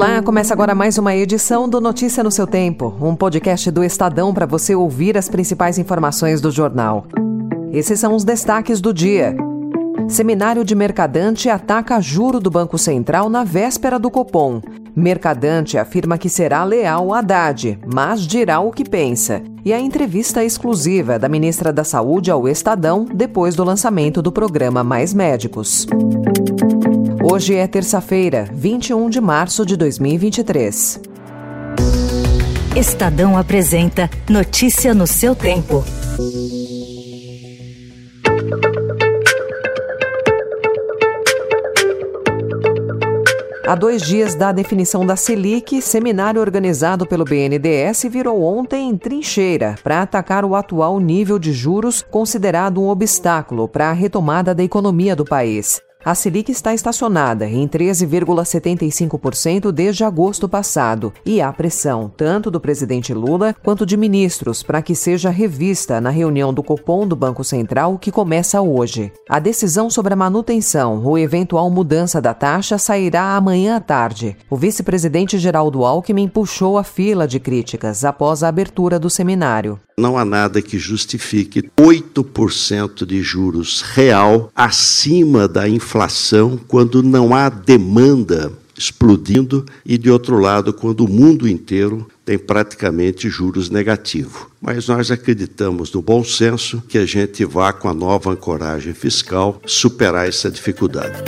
Olá, começa agora mais uma edição do Notícia no seu Tempo, um podcast do Estadão para você ouvir as principais informações do jornal. Esses são os destaques do dia. Seminário de Mercadante ataca juro do Banco Central na véspera do Copom. Mercadante afirma que será leal a Haddad, mas dirá o que pensa. E a entrevista exclusiva da ministra da Saúde ao Estadão depois do lançamento do programa Mais Médicos. Hoje é terça-feira, 21 de março de 2023. Estadão apresenta Notícia no seu tempo. Há dois dias da definição da Selic, seminário organizado pelo BNDES virou ontem trincheira para atacar o atual nível de juros, considerado um obstáculo para a retomada da economia do país. A Selic está estacionada em 13,75% desde agosto passado e há pressão tanto do presidente Lula quanto de ministros para que seja revista na reunião do Copom do Banco Central que começa hoje. A decisão sobre a manutenção ou eventual mudança da taxa sairá amanhã à tarde. O vice-presidente Geraldo Alckmin puxou a fila de críticas após a abertura do seminário. Não há nada que justifique 8% de juros real acima da inflação quando não há demanda explodindo e, de outro lado, quando o mundo inteiro tem praticamente juros negativos. Mas nós acreditamos no bom senso que a gente vá, com a nova ancoragem fiscal, superar essa dificuldade.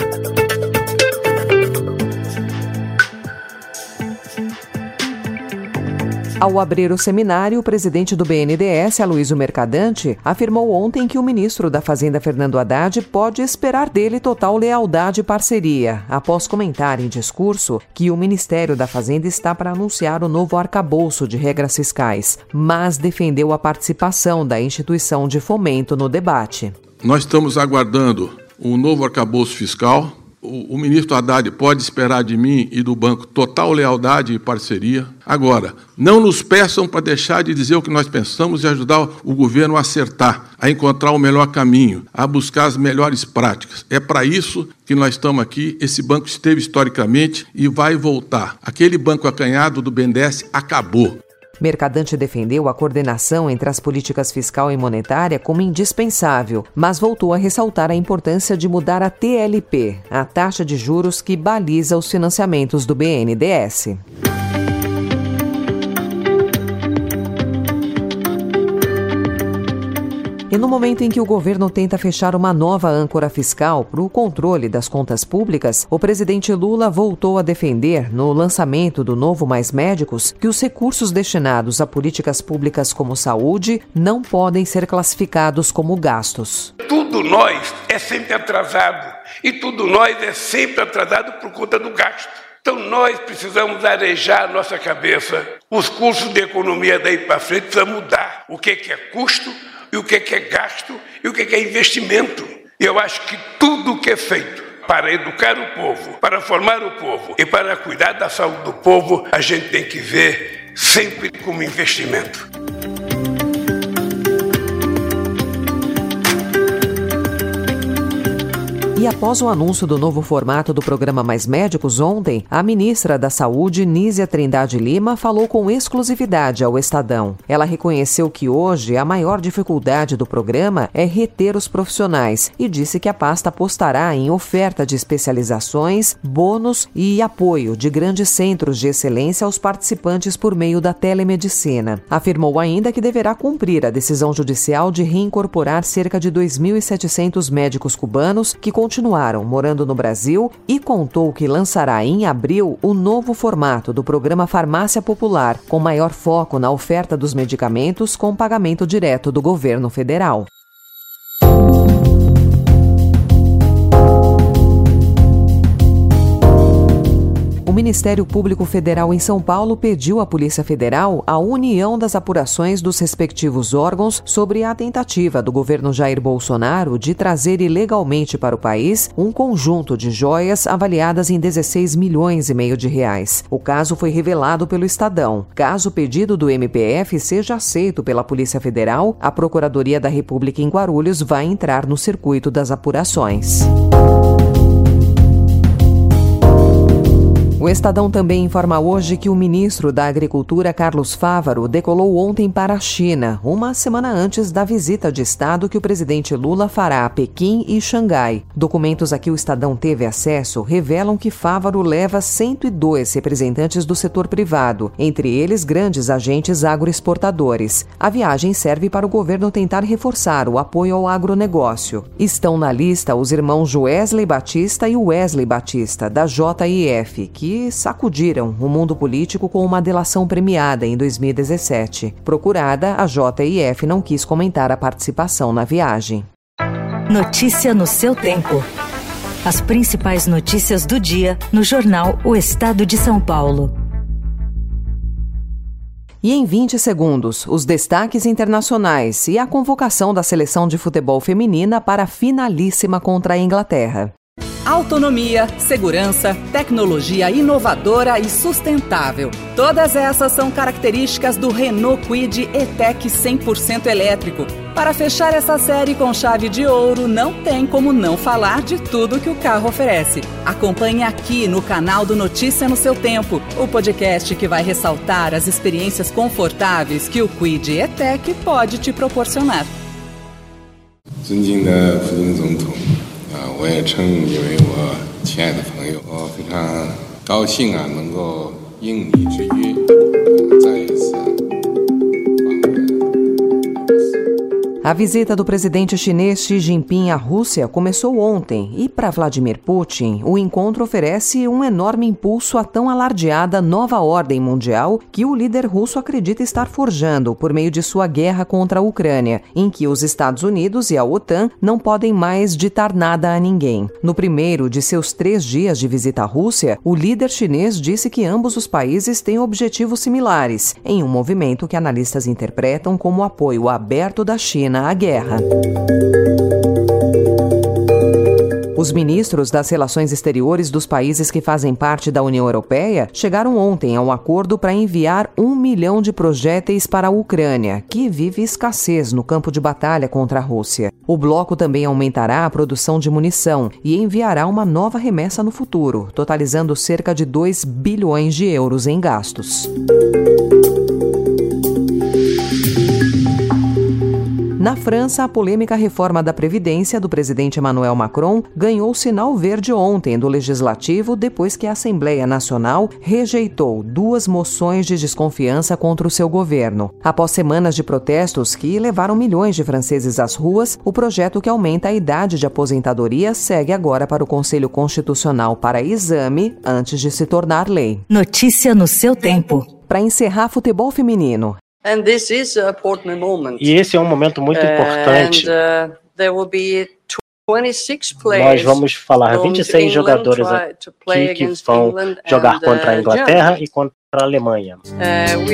Ao abrir o seminário, o presidente do BNDES, Aloysio Mercadante, afirmou ontem que o ministro da Fazenda, Fernando Haddad, pode esperar dele total lealdade e parceria, após comentar em discurso que o Ministério da Fazenda está para anunciar o novo arcabouço de regras fiscais, mas defendeu a participação da instituição de fomento no debate. Nós estamos aguardando um novo arcabouço fiscal. O, o ministro Haddad pode esperar de mim e do banco total lealdade e parceria. Agora, não nos peçam para deixar de dizer o que nós pensamos e ajudar o governo a acertar, a encontrar o melhor caminho, a buscar as melhores práticas. É para isso que nós estamos aqui. Esse banco esteve historicamente e vai voltar. Aquele banco acanhado do BNDES acabou. Mercadante defendeu a coordenação entre as políticas fiscal e monetária como indispensável, mas voltou a ressaltar a importância de mudar a TLP, a taxa de juros que baliza os financiamentos do BNDES. E no momento em que o governo tenta fechar uma nova âncora fiscal para o controle das contas públicas, o presidente Lula voltou a defender, no lançamento do novo Mais Médicos, que os recursos destinados a políticas públicas como saúde não podem ser classificados como gastos. Tudo nós é sempre atrasado e tudo nós é sempre atrasado por conta do gasto. Então nós precisamos arejar a nossa cabeça. Os cursos de economia daí para frente precisam mudar. O que é custo? E o que é, gasto e o que é, investimento. Eu acho que tudo que é feito para educar o povo, para formar o povo e para cuidar da saúde do povo, a gente tem que ver sempre como investimento. E após o anúncio do novo formato do programa Mais Médicos ontem, a ministra da Saúde, Nízia Trindade Lima, falou com exclusividade ao Estadão. Ela reconheceu que hoje a maior dificuldade do programa é reter os profissionais e disse que a pasta apostará em oferta de especializações, bônus e apoio de grandes centros de excelência aos participantes por meio da telemedicina. Afirmou ainda que deverá cumprir a decisão judicial de reincorporar cerca de 2.700 médicos cubanos que continuaram morando no Brasil e contou que lançará em abril o novo formato do programa Farmácia Popular, com maior foco na oferta dos medicamentos com pagamento direto do governo federal. Ministério Público Federal em São Paulo pediu à Polícia Federal a união das apurações dos respectivos órgãos sobre a tentativa do governo Jair Bolsonaro de trazer ilegalmente para o país um conjunto de joias avaliadas em 16 milhões e meio de reais. O caso foi revelado pelo Estadão. Caso o pedido do MPF seja aceito pela Polícia Federal, a Procuradoria da República em Guarulhos vai entrar no circuito das apurações. Estadão também informa hoje que o ministro da Agricultura, Carlos Fávaro, decolou ontem para a China, uma semana antes da visita de Estado que o presidente Lula fará a Pequim e Xangai. Documentos a que o Estadão teve acesso revelam que Fávaro leva 102 representantes do setor privado, entre eles grandes agentes agroexportadores. A viagem serve para o governo tentar reforçar o apoio ao agronegócio. Estão na lista os irmãos Wesley Batista e Wesley Batista, da JIF, que sacudiram o mundo político com uma delação premiada em 2017. Procurada, a JIF não quis comentar a participação na viagem. Notícia no seu tempo. As principais notícias do dia no jornal O Estado de São Paulo. E em 20 segundos, os destaques internacionais e a convocação da seleção de futebol feminina para a finalíssima contra a Inglaterra Autonomia, segurança, tecnologia inovadora e sustentável. Todas essas são características do Renault Kwid E-Tech 100% elétrico. Para fechar essa série com chave de ouro, não tem como não falar de tudo que o carro oferece. Acompanhe aqui no canal do Notícia no seu Tempo, o podcast que vai ressaltar as experiências confortáveis que o Kwid E-Tech pode te proporcionar. 尊敬的普京总统。啊， 我也称你为我亲爱的朋友，我非常高兴啊，能够应你之约，再一次。A visita do presidente chinês Xi Jinping à Rússia começou ontem e, para Vladimir Putin, o encontro oferece um enorme impulso à tão alardeada nova ordem mundial que o líder russo acredita estar forjando por meio de sua guerra contra a Ucrânia, em que os Estados Unidos e a OTAN não podem mais ditar nada a ninguém. No primeiro de seus três dias de visita à Rússia, o líder chinês disse que ambos os países têm objetivos similares, em um movimento que analistas interpretam como apoio aberto da China à guerra. Os ministros das relações exteriores dos países que fazem parte da União Europeia chegaram ontem a um acordo para enviar um milhão de projéteis para a Ucrânia, que vive escassez no campo de batalha contra a Rússia. O bloco também aumentará a produção de munição e enviará uma nova remessa no futuro, totalizando cerca de 2 bilhões de euros em gastos. Na França, a polêmica reforma da Previdência do presidente Emmanuel Macron ganhou sinal verde ontem do Legislativo depois que a Assembleia Nacional rejeitou duas moções de desconfiança contra o seu governo. Após semanas de protestos que levaram milhões de franceses às ruas, o projeto que aumenta a idade de aposentadoria segue agora para o Conselho Constitucional para exame antes de se tornar lei. Notícia no seu tempo. Para encerrar futebol feminino, e esse é um momento muito importante. Uh, Nós vamos falar 26 jogadores aqui que vão jogar contra a uh, Inglaterra e contra a Alemanha. Uh,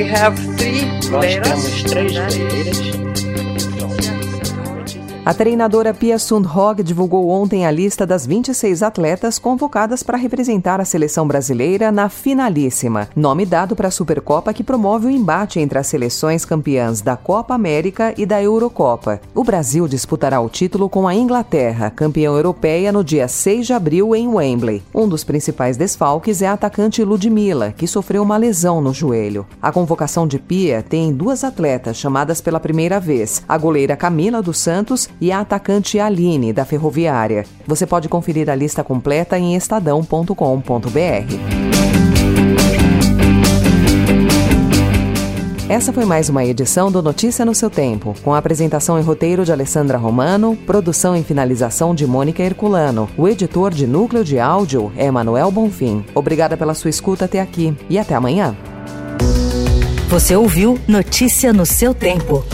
Nós temos três guerreiras. A treinadora Pia Sundhog divulgou ontem a lista das 26 atletas convocadas para representar a seleção brasileira na finalíssima, nome dado para a Supercopa que promove o embate entre as seleções campeãs da Copa América e da Eurocopa. O Brasil disputará o título com a Inglaterra, campeã europeia, no dia 6 de abril em Wembley. Um dos principais desfalques é a atacante Ludmilla, que sofreu uma lesão no joelho. A convocação de Pia tem duas atletas chamadas pela primeira vez, a goleira Camila dos Santos e a atacante Aline, da Ferroviária. Você pode conferir a lista completa em estadão.com.br. Essa foi mais uma edição do Notícia no seu Tempo, com a apresentação e roteiro de Alessandra Romano, produção e finalização de Mônica Herculano. O editor de núcleo de áudio é Manuel Bonfim. Obrigada pela sua escuta até aqui e até amanhã. Você ouviu Notícia no seu Tempo.